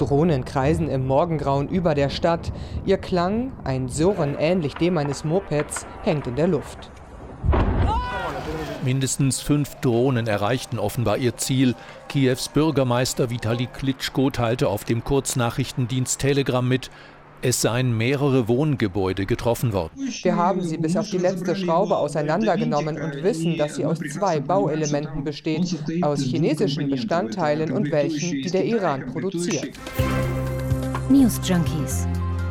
Drohnen kreisen im Morgengrauen über der Stadt. Ihr Klang, ein Surren ähnlich dem eines Mopeds, hängt in der Luft. Mindestens fünf Drohnen erreichten offenbar ihr Ziel. Kiews Bürgermeister Vitali Klitschko teilte auf dem Kurznachrichtendienst Telegram mit, es seien mehrere Wohngebäude getroffen worden. Wir haben sie bis auf die letzte Schraube auseinandergenommen und wissen, dass sie aus zwei Bauelementen besteht, aus chinesischen Bestandteilen und welchen, die der Iran produziert. News Junkies.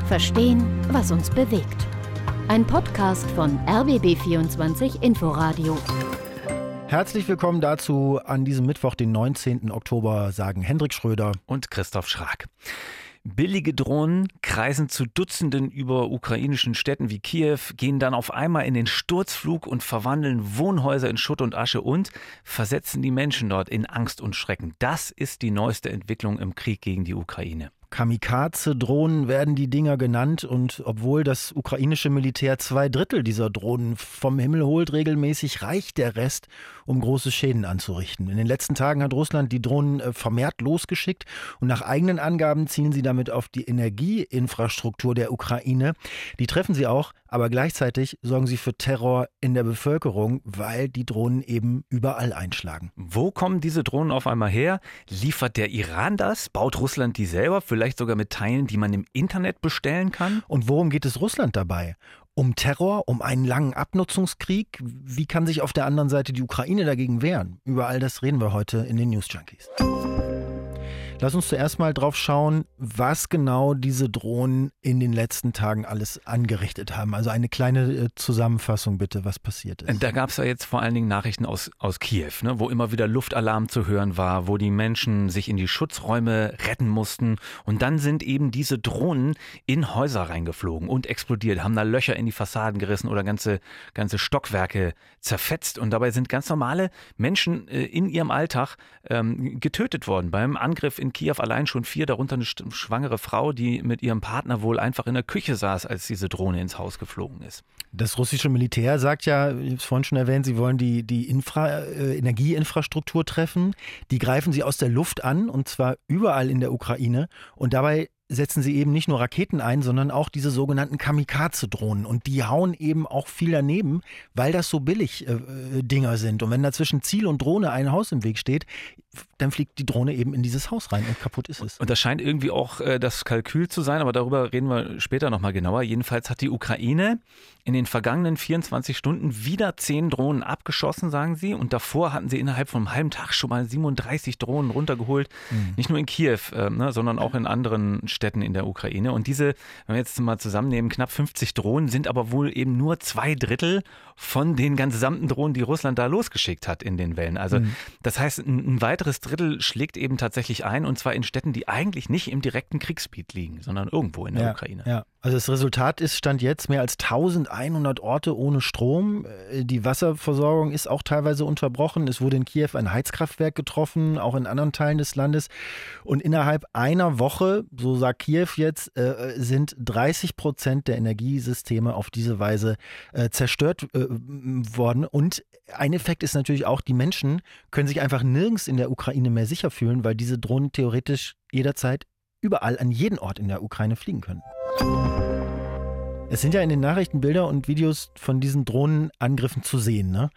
Verstehen, was uns bewegt. Ein Podcast von RBB24 Inforadio. Herzlich willkommen dazu an diesem Mittwoch, den 19. Oktober, sagen Hendrik Schröder und Christoph Schrag. Billige Drohnen kreisen zu Dutzenden über ukrainischen Städten wie Kiew, gehen dann auf einmal in den Sturzflug und verwandeln Wohnhäuser in Schutt und Asche und versetzen die Menschen dort in Angst und Schrecken. Das ist die neueste Entwicklung im Krieg gegen die Ukraine. Kamikaze-Drohnen werden die Dinger genannt und obwohl das ukrainische Militär zwei Drittel dieser Drohnen vom Himmel holt regelmäßig, reicht der Rest, um große Schäden anzurichten. In den letzten Tagen hat Russland die Drohnen äh, vermehrt losgeschickt und nach eigenen Angaben zielen sie damit auf die Energieinfrastruktur der Ukraine. Die treffen sie auch, aber gleichzeitig sorgen sie für Terror in der Bevölkerung, weil die Drohnen eben überall einschlagen. Wo kommen diese Drohnen auf einmal her? Liefert der Iran das? Baut Russland die selber? Vielleicht sogar mit Teilen, die man im Internet bestellen kann? Und worum geht es Russland dabei? Um Terror, um einen langen Abnutzungskrieg? Wie kann sich auf der anderen Seite die Ukraine dagegen wehren? Über all das reden wir heute in den News Junkies. Lass uns zuerst mal drauf schauen, was genau diese Drohnen in den letzten Tagen alles angerichtet haben. Also eine kleine äh, Zusammenfassung bitte, was passiert ist. Da gab es ja jetzt vor allen Dingen Nachrichten aus, aus Kiew, ne, wo immer wieder Luftalarm zu hören war, wo die Menschen sich in die Schutzräume retten mussten. Und dann sind eben diese Drohnen in Häuser reingeflogen und explodiert, haben da Löcher in die Fassaden gerissen oder ganze, ganze Stockwerke zerfetzt. Und dabei sind ganz normale Menschen äh, in ihrem Alltag ähm, getötet worden beim Angriff in Kiew allein schon vier, darunter eine schwangere Frau, die mit ihrem Partner wohl einfach in der Küche saß, als diese Drohne ins Haus geflogen ist. Das russische Militär sagt ja, ich habe es vorhin schon erwähnt, sie wollen die, die Infra, äh, Energieinfrastruktur treffen. Die greifen sie aus der Luft an und zwar überall in der Ukraine. Und dabei setzen sie eben nicht nur Raketen ein, sondern auch diese sogenannten Kamikaze-Drohnen. Und die hauen eben auch viel daneben, weil das so billig äh, äh, Dinger sind. Und wenn da zwischen Ziel und Drohne ein Haus im Weg steht, dann fliegt die Drohne eben in dieses Haus rein und kaputt ist es. Und das scheint irgendwie auch äh, das Kalkül zu sein, aber darüber reden wir später nochmal genauer. Jedenfalls hat die Ukraine in den vergangenen 24 Stunden wieder zehn Drohnen abgeschossen, sagen sie. Und davor hatten sie innerhalb von einem halben Tag schon mal 37 Drohnen runtergeholt. Mhm. Nicht nur in Kiew, äh, ne, sondern auch in anderen Städten in der Ukraine. Und diese, wenn wir jetzt mal zusammennehmen, knapp 50 Drohnen sind aber wohl eben nur zwei Drittel von den gesamten Drohnen, die Russland da losgeschickt hat in den Wellen. Also mhm. das heißt, ein, ein weiteres Drittel schlägt eben tatsächlich ein und zwar in Städten, die eigentlich nicht im direkten Kriegsgebiet liegen, sondern irgendwo in der ja, Ukraine. Ja. Also das Resultat ist, stand jetzt mehr als 1100 Orte ohne Strom. Äh, die Wasserversorgung ist auch teilweise unterbrochen. Es wurde in Kiew ein Heizkraftwerk getroffen, auch in anderen Teilen des Landes. Und innerhalb einer Woche, so sagt Kiew jetzt, äh, sind 30 Prozent der Energiesysteme auf diese Weise äh, zerstört worden. Und ein Effekt ist natürlich auch, die Menschen können sich einfach nirgends in der Ukraine mehr sicher fühlen, weil diese Drohnen theoretisch jederzeit überall an jeden Ort in der Ukraine fliegen können. Es sind ja in den Nachrichten Bilder und Videos von diesen Drohnenangriffen zu sehen, ne?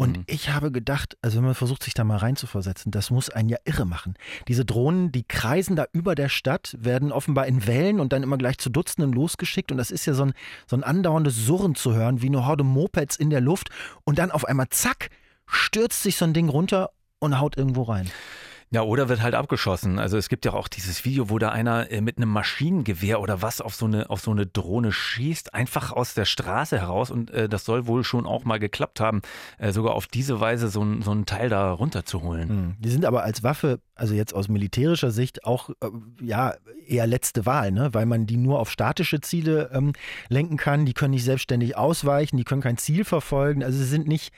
Und mhm. ich habe gedacht, also wenn man versucht, sich da mal reinzuversetzen, das muss einen ja irre machen. Diese Drohnen, die kreisen da über der Stadt, werden offenbar in Wellen und dann immer gleich zu Dutzenden losgeschickt. Und das ist ja so ein, so ein andauerndes Surren zu hören, wie eine Horde Mopeds in der Luft. Und dann auf einmal, zack, stürzt sich so ein Ding runter und haut irgendwo rein. Ja, oder wird halt abgeschossen. Also es gibt ja auch dieses Video, wo da einer äh, mit einem Maschinengewehr oder was auf so eine auf so eine Drohne schießt, einfach aus der Straße heraus und äh, das soll wohl schon auch mal geklappt haben, äh, sogar auf diese Weise so ein, so ein Teil da runterzuholen. Hm. Die sind aber als Waffe, also jetzt aus militärischer Sicht auch äh, ja eher letzte Wahl, ne? weil man die nur auf statische Ziele ähm, lenken kann. Die können nicht selbstständig ausweichen, die können kein Ziel verfolgen. Also sie sind nicht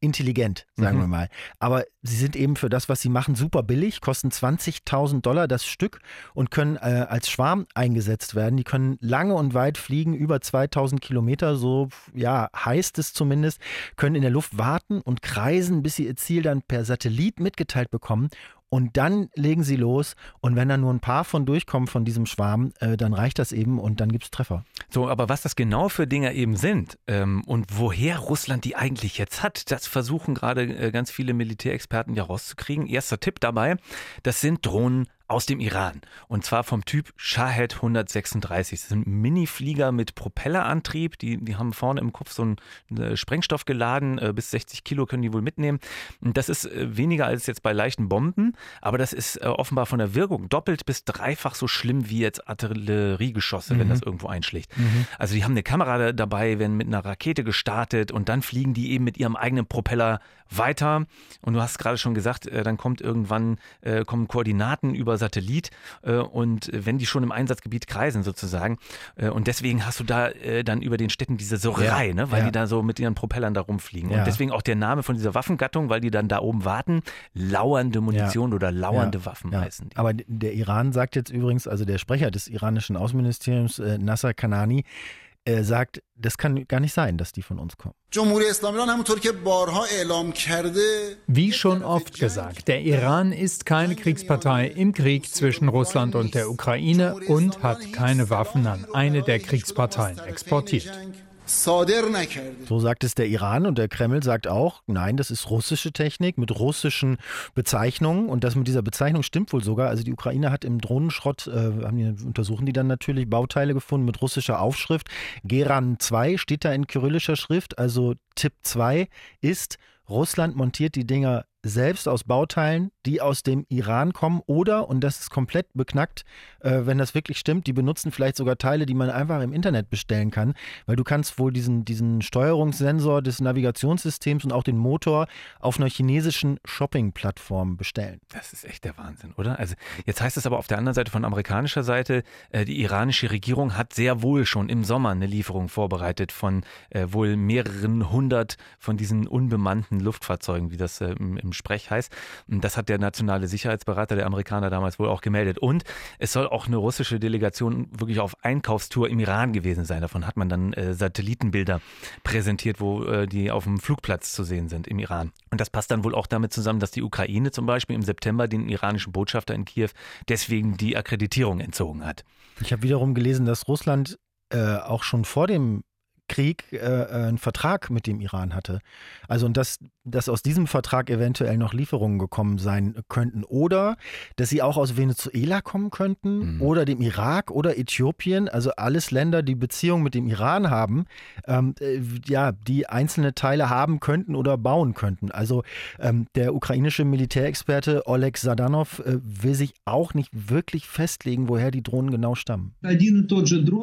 intelligent, sagen mhm. wir mal. Aber sie sind eben für das, was sie machen, super billig, kosten 20.000 Dollar das Stück und können äh, als Schwarm eingesetzt werden. Die können lange und weit fliegen, über 2000 Kilometer, so ja, heißt es zumindest, können in der Luft warten und kreisen, bis sie ihr Ziel dann per Satellit mitgeteilt bekommen und dann legen sie los und wenn da nur ein paar von durchkommen von diesem Schwarm, äh, dann reicht das eben und dann gibt es Treffer. So, aber was das genau für Dinge eben sind ähm, und woher Russland die eigentlich jetzt hat, das versuchen gerade äh, ganz viele Militärexperten ja rauszukriegen. Erster Tipp dabei, das sind Drohnen aus dem Iran. Und zwar vom Typ Shahed 136. Das sind Mini-Flieger mit Propellerantrieb. Die, die haben vorne im Kopf so einen äh, Sprengstoff geladen. Äh, bis 60 Kilo können die wohl mitnehmen. Das ist äh, weniger als jetzt bei leichten Bomben, aber das ist offenbar von der Wirkung doppelt bis dreifach so schlimm wie jetzt Artilleriegeschosse, mhm. wenn das irgendwo einschlägt. Mhm. Also die haben eine Kamera dabei, werden mit einer Rakete gestartet und dann fliegen die eben mit ihrem eigenen Propeller weiter. Und du hast gerade schon gesagt, dann kommt irgendwann kommen Koordinaten über Satellit äh, und wenn die schon im Einsatzgebiet kreisen sozusagen äh, und deswegen hast du da äh, dann über den Städten diese Surrerei, ja, ne? weil ja. die da so mit ihren Propellern da rumfliegen und deswegen auch der Name von dieser Waffengattung, weil die dann da oben warten, lauernde Munition oder lauernde Waffen heißen. Die. Aber der Iran sagt jetzt übrigens, also der Sprecher des iranischen Außenministeriums, Nasser Kanani, sagt, das kann gar nicht sein, dass die von uns kommen. Wie schon oft gesagt, der Iran ist keine Kriegspartei im Krieg zwischen Russland und der Ukraine und hat keine Waffen an eine der Kriegsparteien exportiert. So sagt es der Iran und der Kreml sagt auch, nein, das ist russische Technik mit russischen Bezeichnungen und das mit dieser Bezeichnung stimmt wohl sogar. Also die Ukraine hat im Drohnenschrott, äh, haben die, untersuchen die dann natürlich Bauteile gefunden mit russischer Aufschrift. Geran 2 steht da in kyrillischer Schrift, also Tipp 2 ist, Russland montiert die Dinger selbst aus Bauteilen, die aus dem Iran kommen oder, und das ist komplett beknackt, äh, wenn das wirklich stimmt, die benutzen vielleicht sogar Teile, die man einfach im Internet bestellen kann, weil du kannst wohl diesen, diesen Steuerungssensor des Navigationssystems und auch den Motor auf einer chinesischen Shopping-Plattform bestellen. Das ist echt der Wahnsinn, oder? Also jetzt heißt es aber auf der anderen Seite von amerikanischer Seite, äh, die iranische Regierung hat sehr wohl schon im Sommer eine Lieferung vorbereitet von äh, wohl mehreren hundert von diesen unbemannten Luftfahrzeugen, wie das äh, im im Sprech heißt. Das hat der nationale Sicherheitsberater der Amerikaner damals wohl auch gemeldet. Und es soll auch eine russische Delegation wirklich auf Einkaufstour im Iran gewesen sein. Davon hat man dann äh, Satellitenbilder präsentiert, wo äh, die auf dem Flugplatz zu sehen sind im Iran. Und das passt dann wohl auch damit zusammen, dass die Ukraine zum Beispiel im September den iranischen Botschafter in Kiew deswegen die Akkreditierung entzogen hat. Ich habe wiederum gelesen, dass Russland äh, auch schon vor dem Krieg äh, äh, einen Vertrag mit dem Iran hatte. Also und dass, dass aus diesem Vertrag eventuell noch Lieferungen gekommen sein könnten oder dass sie auch aus Venezuela kommen könnten mhm. oder dem Irak oder Äthiopien, also alles Länder, die Beziehungen mit dem Iran haben, ähm, äh, ja, die einzelne Teile haben könnten oder bauen könnten. Also ähm, der ukrainische Militärexperte Oleg Sadanov äh, will sich auch nicht wirklich festlegen, woher die Drohnen genau stammen.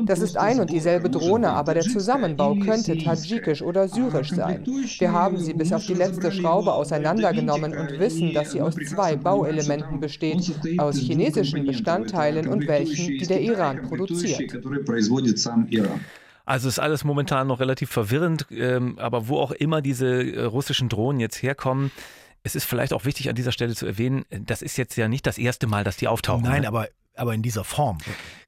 Das ist ein und dieselbe Drohne, aber der Zusammenhang Maschinenbau könnte tadschikisch oder syrisch sein. Wir haben sie bis auf die letzte Schraube auseinandergenommen und wissen, dass sie aus zwei Bauelementen besteht, aus chinesischen Bestandteilen und welchen, die der Iran produziert. Also ist alles momentan noch relativ verwirrend, ähm, aber wo auch immer diese äh, russischen Drohnen jetzt herkommen, es ist vielleicht auch wichtig an dieser Stelle zu erwähnen, das ist jetzt ja nicht das erste Mal, dass die auftauchen. Nein, ne? aber aber in dieser Form.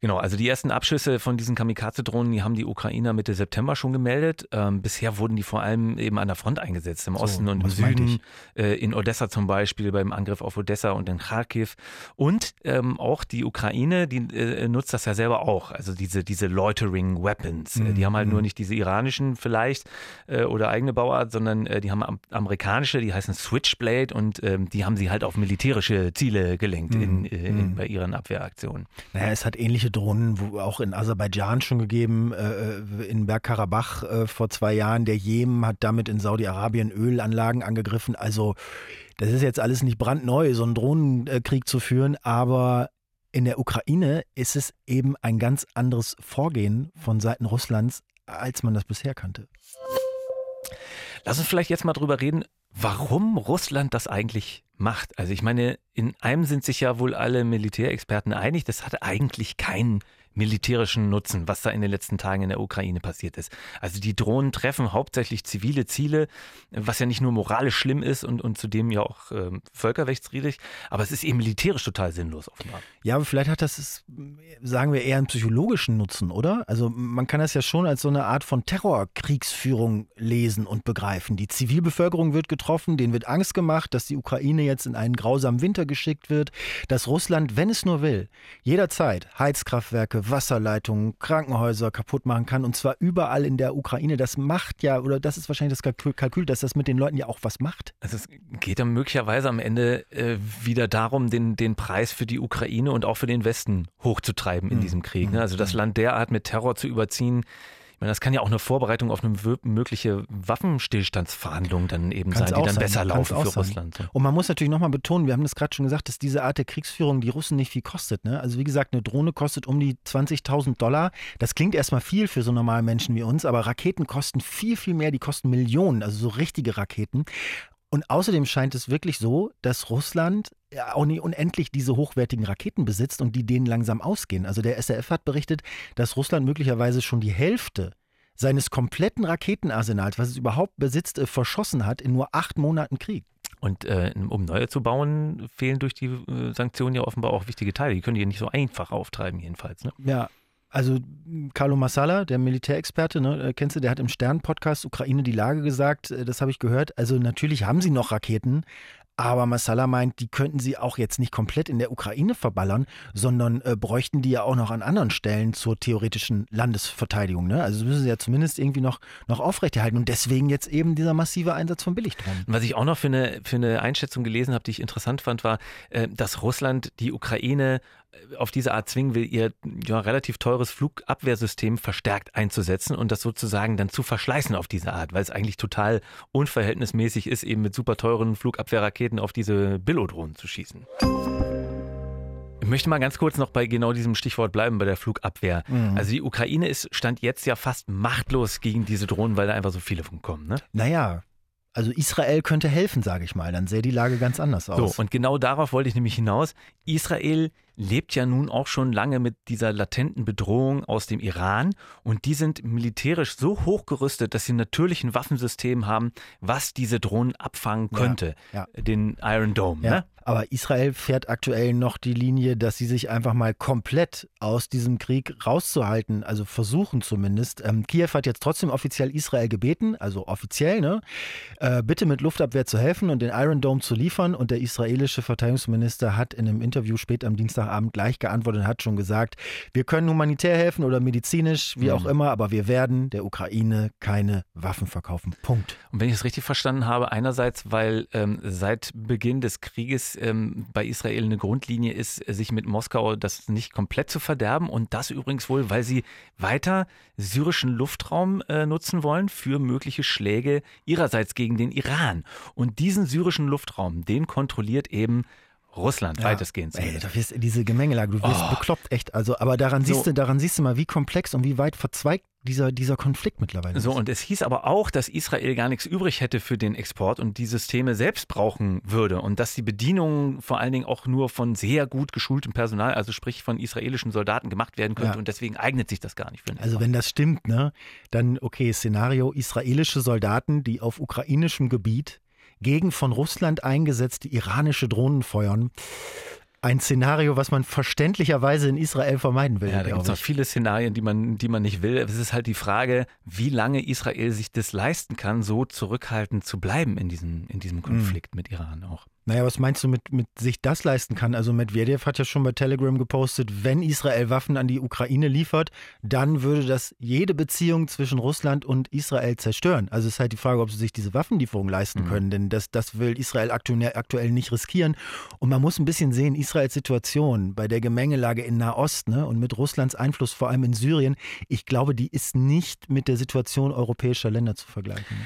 Genau, also die ersten Abschüsse von diesen Kamikaze-Drohnen, die haben die Ukrainer Mitte September schon gemeldet. Ähm, bisher wurden die vor allem eben an der Front eingesetzt, im so, Osten und im Süden, äh, in Odessa zum Beispiel, beim Angriff auf Odessa und in Kharkiv. Und ähm, auch die Ukraine, die äh, nutzt das ja selber auch, also diese, diese Loitering Weapons. Mhm. Die haben halt nur mhm. nicht diese iranischen vielleicht äh, oder eigene Bauart, sondern äh, die haben amerikanische, die heißen Switchblade und ähm, die haben sie halt auf militärische Ziele gelenkt mhm. in, äh, in, mhm. bei ihren Abwehraktionen. Aktion. Naja, es hat ähnliche Drohnen wo auch in Aserbaidschan schon gegeben, äh, in Bergkarabach äh, vor zwei Jahren. Der Jemen hat damit in Saudi-Arabien Ölanlagen angegriffen. Also das ist jetzt alles nicht brandneu, so einen Drohnenkrieg zu führen, aber in der Ukraine ist es eben ein ganz anderes Vorgehen von Seiten Russlands, als man das bisher kannte. Lass uns vielleicht jetzt mal drüber reden, warum Russland das eigentlich macht. Also ich meine, in einem sind sich ja wohl alle Militärexperten einig, das hat eigentlich keinen militärischen Nutzen, was da in den letzten Tagen in der Ukraine passiert ist. Also die Drohnen treffen hauptsächlich zivile Ziele, was ja nicht nur moralisch schlimm ist und, und zudem ja auch äh, völkerrechtswidrig, aber es ist eben militärisch total sinnlos offenbar. Ja, aber vielleicht hat das, sagen wir, eher einen psychologischen Nutzen, oder? Also man kann das ja schon als so eine Art von Terrorkriegsführung lesen und begreifen. Die Zivilbevölkerung wird getroffen, denen wird Angst gemacht, dass die Ukraine jetzt in einen grausamen Winter geschickt wird, dass Russland, wenn es nur will, jederzeit Heizkraftwerke, Wasserleitungen, Krankenhäuser kaputt machen kann und zwar überall in der Ukraine. Das macht ja, oder das ist wahrscheinlich das Kalkül, dass das mit den Leuten ja auch was macht. Also es geht dann möglicherweise am Ende äh, wieder darum, den, den Preis für die Ukraine und auch für den Westen hochzutreiben in mhm. diesem Krieg. Ne? Also das mhm. Land derart mit Terror zu überziehen, meine, das kann ja auch eine Vorbereitung auf eine mögliche Waffenstillstandsverhandlung dann eben Kann's sein, die dann sein. besser laufen für Russland. So. Und man muss natürlich nochmal betonen, wir haben das gerade schon gesagt, dass diese Art der Kriegsführung die Russen nicht viel kostet. Ne? Also wie gesagt, eine Drohne kostet um die 20.000 Dollar. Das klingt erstmal viel für so normale Menschen wie uns, aber Raketen kosten viel, viel mehr. Die kosten Millionen, also so richtige Raketen. Und außerdem scheint es wirklich so, dass Russland auch nicht unendlich diese hochwertigen Raketen besitzt und die denen langsam ausgehen. Also der SRF hat berichtet, dass Russland möglicherweise schon die Hälfte seines kompletten Raketenarsenals, was es überhaupt besitzt, äh, verschossen hat in nur acht Monaten Krieg. Und äh, um neue zu bauen, fehlen durch die äh, Sanktionen ja offenbar auch wichtige Teile. Die können die nicht so einfach auftreiben, jedenfalls. Ne? Ja, also Carlo Massala, der Militärexperte, ne, äh, kennst du, der hat im Stern-Podcast Ukraine die Lage gesagt, äh, das habe ich gehört. Also natürlich haben sie noch Raketen, aber Massala meint, die könnten sie auch jetzt nicht komplett in der Ukraine verballern, sondern äh, bräuchten die ja auch noch an anderen Stellen zur theoretischen Landesverteidigung. Ne? Also müssen sie ja zumindest irgendwie noch, noch aufrechterhalten. Und deswegen jetzt eben dieser massive Einsatz von Billigdrohnen. Was ich auch noch für eine, für eine Einschätzung gelesen habe, die ich interessant fand, war, äh, dass Russland die Ukraine auf diese Art zwingen will, ihr ja, relativ teures Flugabwehrsystem verstärkt einzusetzen und das sozusagen dann zu verschleißen auf diese Art, weil es eigentlich total unverhältnismäßig ist, eben mit super teuren Flugabwehrraketen auf diese Billodrohnen zu schießen. Ich möchte mal ganz kurz noch bei genau diesem Stichwort bleiben, bei der Flugabwehr. Mhm. Also die Ukraine ist, stand jetzt ja fast machtlos gegen diese Drohnen, weil da einfach so viele von kommen. Ne? Naja, also Israel könnte helfen, sage ich mal. Dann sähe die Lage ganz anders aus. So, und genau darauf wollte ich nämlich hinaus. Israel lebt ja nun auch schon lange mit dieser latenten Bedrohung aus dem Iran und die sind militärisch so hochgerüstet, dass sie natürlich ein Waffensystem haben, was diese Drohnen abfangen könnte. Ja, ja. Den Iron Dome. Ja. Ne? Aber Israel fährt aktuell noch die Linie, dass sie sich einfach mal komplett aus diesem Krieg rauszuhalten, also versuchen zumindest. Ähm, Kiew hat jetzt trotzdem offiziell Israel gebeten, also offiziell, ne, äh, bitte mit Luftabwehr zu helfen und den Iron Dome zu liefern. Und der israelische Verteidigungsminister hat in einem Interview spät am Dienstagabend gleich geantwortet und hat schon gesagt, wir können humanitär helfen oder medizinisch, wie mhm. auch immer, aber wir werden der Ukraine keine Waffen verkaufen. Punkt. Und wenn ich es richtig verstanden habe, einerseits, weil ähm, seit Beginn des Krieges ähm, bei Israel eine Grundlinie ist, sich mit Moskau das nicht komplett zu verderben. Und das übrigens wohl, weil sie weiter syrischen Luftraum äh, nutzen wollen für mögliche Schläge ihrerseits gegen den Iran. Und diesen syrischen Luftraum, den kontrolliert eben Russland ja. weitestgehend. Ey, da wirst, diese Gemengelage, du wirst oh. bekloppt, echt. Also, aber daran so. siehst du, daran siehst du mal, wie komplex und wie weit verzweigt dieser, dieser Konflikt mittlerweile So, ist. und es hieß aber auch, dass Israel gar nichts übrig hätte für den Export und die Systeme selbst brauchen würde und dass die Bedienung vor allen Dingen auch nur von sehr gut geschultem Personal, also sprich von israelischen Soldaten gemacht werden könnte ja. und deswegen eignet sich das gar nicht für den Also wenn das stimmt, ne, dann okay, Szenario, israelische Soldaten, die auf ukrainischem Gebiet gegen von Russland eingesetzte iranische Drohnen feuern. Ein Szenario, was man verständlicherweise in Israel vermeiden will. Ja, da gibt es noch viele Szenarien, die man, die man nicht will. Es ist halt die Frage, wie lange Israel sich das leisten kann, so zurückhaltend zu bleiben in diesem, in diesem Konflikt mhm. mit Iran auch. Naja, was meinst du mit, mit sich das leisten kann? Also Medvedev hat ja schon bei Telegram gepostet, wenn Israel Waffen an die Ukraine liefert, dann würde das jede Beziehung zwischen Russland und Israel zerstören. Also es ist halt die Frage, ob sie sich diese Waffenlieferung leisten mhm. können, denn das, das will Israel aktuell, aktuell nicht riskieren. Und man muss ein bisschen sehen, Israels Situation bei der Gemengelage in Nahost ne, und mit Russlands Einfluss vor allem in Syrien, ich glaube, die ist nicht mit der Situation europäischer Länder zu vergleichen.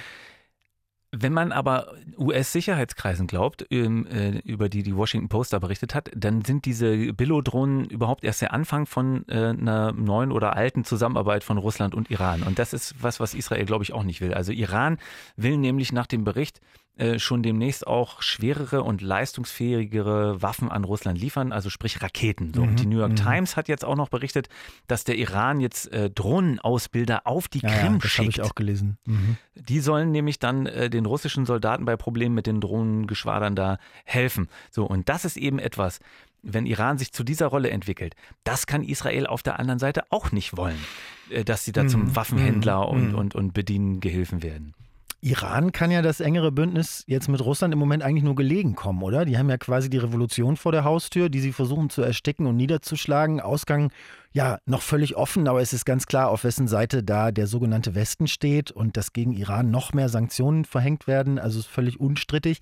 Wenn man aber US-Sicherheitskreisen glaubt, ähm, äh, über die die Washington Post da berichtet hat, dann sind diese Billo-Drohnen überhaupt erst der Anfang von äh, einer neuen oder alten Zusammenarbeit von Russland und Iran. Und das ist was, was Israel, glaube ich, auch nicht will. Also Iran will nämlich nach dem Bericht äh, schon demnächst auch schwerere und leistungsfähigere Waffen an Russland liefern, also sprich Raketen. So. Mhm. Und die New York mhm. Times hat jetzt auch noch berichtet, dass der Iran jetzt äh, Drohnenausbilder auf die ja, Krim ja, das schickt. Das habe ich auch gelesen. Mhm. Die sollen nämlich dann äh, den russischen Soldaten bei Problemen mit den Drohnengeschwadern da helfen. So, und das ist eben etwas, wenn Iran sich zu dieser Rolle entwickelt, das kann Israel auf der anderen Seite auch nicht wollen, äh, dass sie da zum mhm. Waffenhändler mhm. und, und, und Bedienengehilfen werden. Iran kann ja das engere Bündnis jetzt mit Russland im Moment eigentlich nur gelegen kommen, oder? Die haben ja quasi die Revolution vor der Haustür, die sie versuchen zu ersticken und niederzuschlagen. Ausgang ja noch völlig offen, aber es ist ganz klar, auf wessen Seite da der sogenannte Westen steht und dass gegen Iran noch mehr Sanktionen verhängt werden. Also ist völlig unstrittig.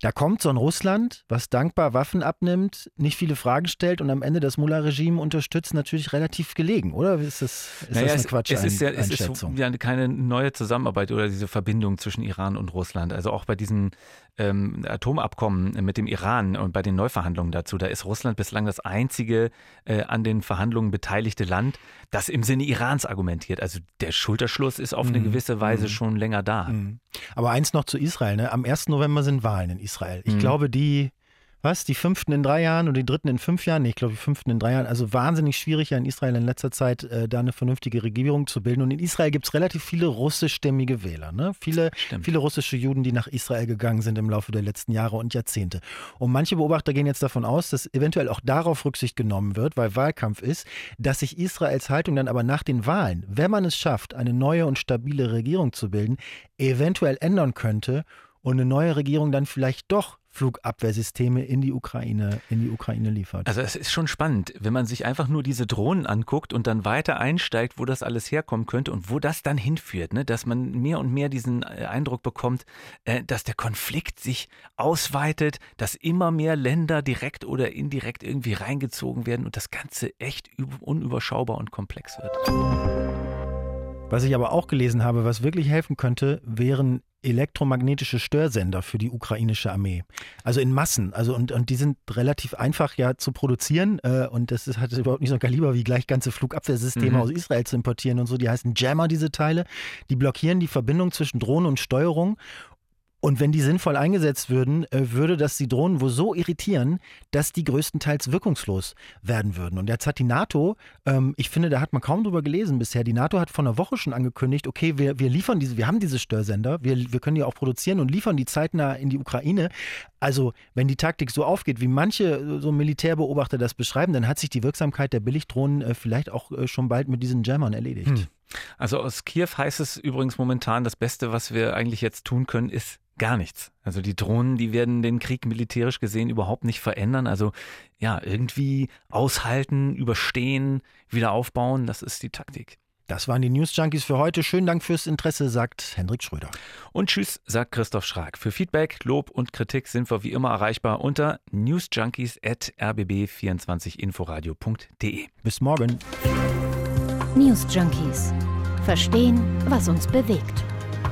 Da kommt so ein Russland, was dankbar Waffen abnimmt, nicht viele Fragen stellt und am Ende das Mullah-Regime unterstützt, natürlich relativ gelegen, oder? Ist das, ist naja, das eine Quatsch? Es, ist ja, es ist ja keine neue Zusammenarbeit oder diese Verbindung zwischen Iran und Russland. Also auch bei diesen ähm, Atomabkommen mit dem Iran und bei den Neuverhandlungen dazu, da ist Russland bislang das einzige äh, an den Verhandlungen beteiligte Land, das im Sinne Irans argumentiert. Also der Schulterschluss ist auf eine mhm. gewisse Weise mhm. schon länger da. Mhm. Aber eins noch zu Israel. Ne? Am 1. November sind Wahlen in Israel. Ich mhm. glaube, die was, die fünften in drei Jahren und die dritten in fünf Jahren? Nee, ich glaube, die fünften in drei Jahren. Also wahnsinnig schwierig ja in Israel in letzter Zeit, äh, da eine vernünftige Regierung zu bilden. Und in Israel gibt es relativ viele russischstämmige Wähler. Ne? Viele, viele russische Juden, die nach Israel gegangen sind im Laufe der letzten Jahre und Jahrzehnte. Und manche Beobachter gehen jetzt davon aus, dass eventuell auch darauf Rücksicht genommen wird, weil Wahlkampf ist, dass sich Israels Haltung dann aber nach den Wahlen, wenn man es schafft, eine neue und stabile Regierung zu bilden, eventuell ändern könnte und eine neue Regierung dann vielleicht doch Flugabwehrsysteme in die Ukraine, in die Ukraine liefert. Also es ist schon spannend, wenn man sich einfach nur diese Drohnen anguckt und dann weiter einsteigt, wo das alles herkommen könnte und wo das dann hinführt, ne? dass man mehr und mehr diesen äh, Eindruck bekommt, äh, dass der Konflikt sich ausweitet, dass immer mehr Länder direkt oder indirekt irgendwie reingezogen werden und das Ganze echt unüberschaubar und komplex wird. Was ich aber auch gelesen habe, was wirklich helfen könnte, wären elektromagnetische Störsender für die ukrainische Armee. Also in Massen. Also und, und die sind relativ einfach ja zu produzieren äh, und das ist, hat überhaupt nicht so ein Kaliber wie gleich ganze Flugabwehrsysteme mhm. aus Israel zu importieren und so. Die heißen Jammer, diese Teile. Die blockieren die Verbindung zwischen Drohnen und Steuerung und wenn die sinnvoll eingesetzt würden, äh, würde das die Drohnen wohl so irritieren, dass die größtenteils wirkungslos werden würden. Und jetzt hat die NATO, ähm, ich finde, da hat man kaum drüber gelesen bisher, die NATO hat vor einer Woche schon angekündigt, okay, wir, wir liefern diese, wir haben diese Störsender, wir, wir können die auch produzieren und liefern die zeitnah in die Ukraine. Also, wenn die Taktik so aufgeht, wie manche so Militärbeobachter das beschreiben, dann hat sich die Wirksamkeit der Billigdrohnen äh, vielleicht auch äh, schon bald mit diesen Jammern erledigt. Hm. Also aus Kiew heißt es übrigens momentan, das Beste, was wir eigentlich jetzt tun können, ist Gar nichts. Also die Drohnen, die werden den Krieg militärisch gesehen überhaupt nicht verändern. Also ja, irgendwie aushalten, überstehen, wieder aufbauen, das ist die Taktik. Das waren die News Junkies für heute. Schönen Dank fürs Interesse, sagt Hendrik Schröder. Und tschüss, sagt Christoph Schrag. Für Feedback, Lob und Kritik sind wir wie immer erreichbar unter newsjunkies.rbb24inforadio.de. Bis morgen. News Junkies. Verstehen, was uns bewegt.